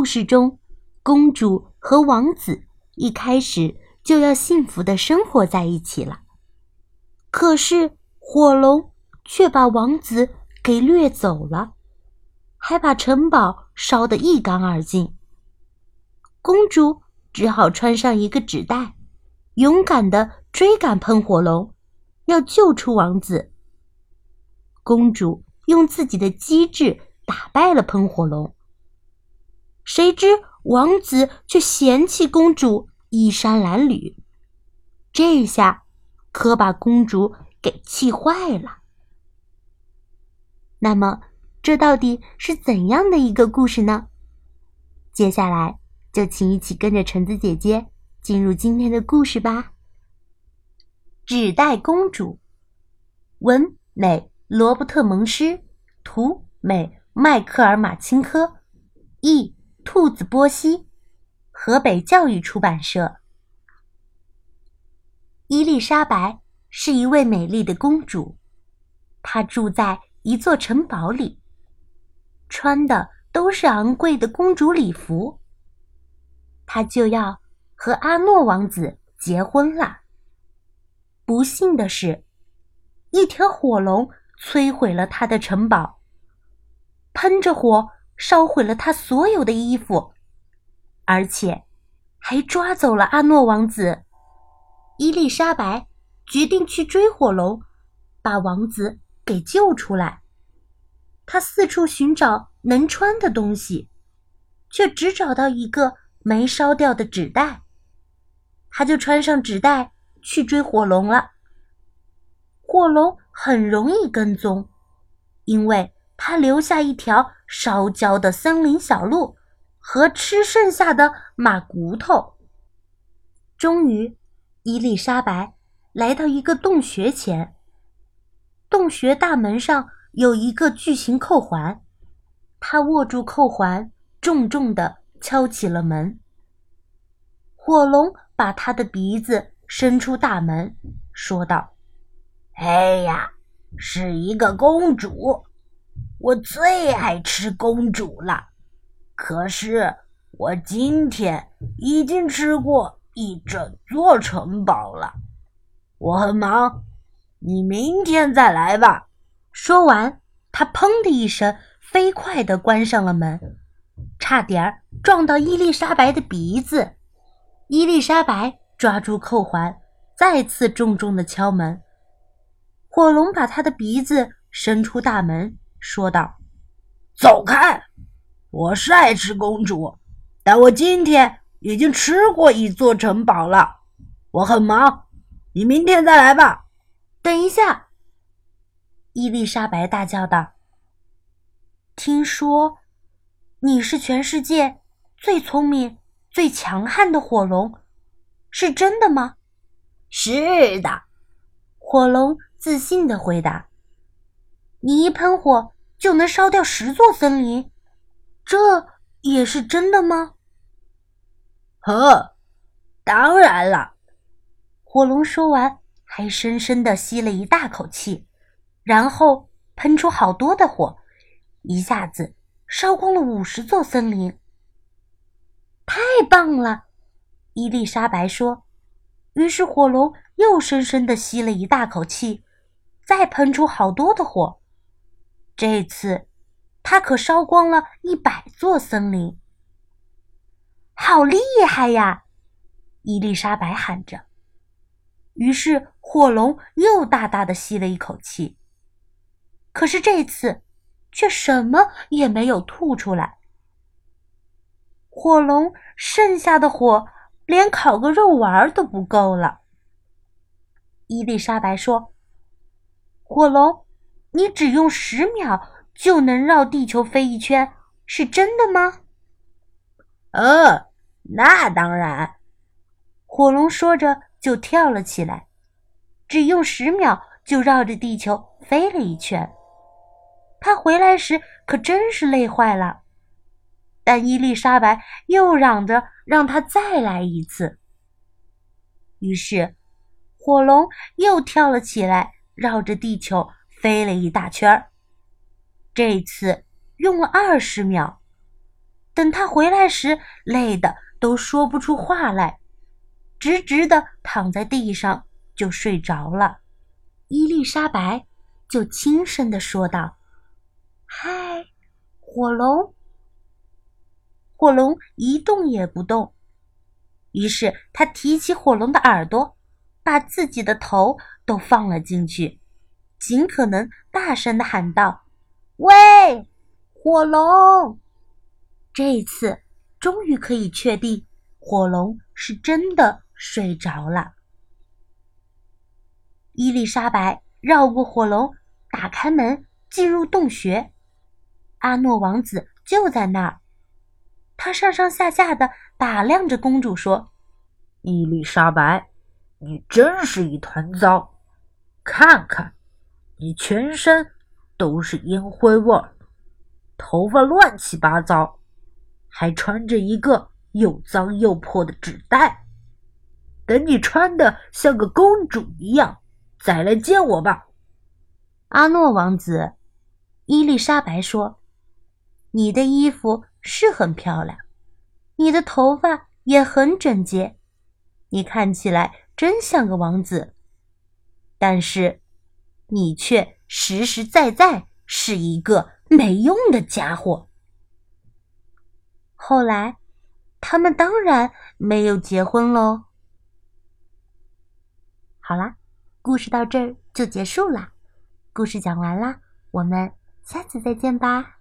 故事中，公主和王子一开始就要幸福的生活在一起了。可是火龙却把王子给掠走了，还把城堡烧得一干二净。公主只好穿上一个纸袋，勇敢的追赶喷火龙，要救出王子。公主用自己的机智打败了喷火龙。谁知王子却嫌弃公主衣衫褴褛，这下可把公主给气坏了。那么，这到底是怎样的一个故事呢？接下来就请一起跟着橙子姐姐进入今天的故事吧。纸袋公主，文美罗伯特蒙施，图美迈克尔马钦科，译。兔子波西，河北教育出版社。伊丽莎白是一位美丽的公主，她住在一座城堡里，穿的都是昂贵的公主礼服。她就要和阿诺王子结婚了。不幸的是，一条火龙摧毁了她的城堡，喷着火。烧毁了他所有的衣服，而且还抓走了阿诺王子。伊丽莎白决定去追火龙，把王子给救出来。她四处寻找能穿的东西，却只找到一个没烧掉的纸袋。她就穿上纸袋去追火龙了。火龙很容易跟踪，因为。他留下一条烧焦的森林小路和吃剩下的马骨头。终于，伊丽莎白来到一个洞穴前。洞穴大门上有一个巨型扣环，她握住扣环，重重地敲起了门。火龙把他的鼻子伸出大门，说道：“哎呀，是一个公主。”我最爱吃公主了，可是我今天已经吃过一整座城堡了。我很忙，你明天再来吧。说完，他砰的一声，飞快地关上了门，差点撞到伊丽莎白的鼻子。伊丽莎白抓住扣环，再次重重地敲门。火龙把他的鼻子伸出大门。说道：“走开！我是爱吃公主，但我今天已经吃过一座城堡了。我很忙，你明天再来吧。”等一下，伊丽莎白大叫道：“听说你是全世界最聪明、最强悍的火龙，是真的吗？”“是的。”火龙自信的回答。你一喷火就能烧掉十座森林，这也是真的吗？呵，当然了。火龙说完，还深深的吸了一大口气，然后喷出好多的火，一下子烧光了五十座森林。太棒了！伊丽莎白说。于是火龙又深深的吸了一大口气，再喷出好多的火。这次，他可烧光了一百座森林，好厉害呀！伊丽莎白喊着。于是火龙又大大的吸了一口气，可是这次却什么也没有吐出来。火龙剩下的火连烤个肉丸都不够了。伊丽莎白说：“火龙。”你只用十秒就能绕地球飞一圈，是真的吗？呃，那当然。火龙说着就跳了起来，只用十秒就绕着地球飞了一圈。他回来时可真是累坏了，但伊丽莎白又嚷着让他再来一次。于是，火龙又跳了起来，绕着地球。飞了一大圈儿，这次用了二十秒。等他回来时，累得都说不出话来，直直的躺在地上就睡着了。伊丽莎白就轻声的说道：“嗨，火龙。”火龙一动也不动。于是他提起火龙的耳朵，把自己的头都放了进去，尽可能大声的喊道：“喂，火龙！”这次终于可以确定，火龙是真的睡着了。伊丽莎白绕过火龙，打开门，进入洞穴。阿诺王子就在那儿。他上上下下的打量着公主，说：“伊丽莎白，你真是一团糟！看看，你全身都是烟灰味儿，头发乱七八糟，还穿着一个又脏又破的纸袋。等你穿的像个公主一样，再来见我吧。”阿诺王子，伊丽莎白说：“你的衣服。”是很漂亮，你的头发也很整洁，你看起来真像个王子。但是，你却实实在在是一个没用的家伙。后来，他们当然没有结婚喽。好啦，故事到这儿就结束啦。故事讲完啦，我们下次再见吧。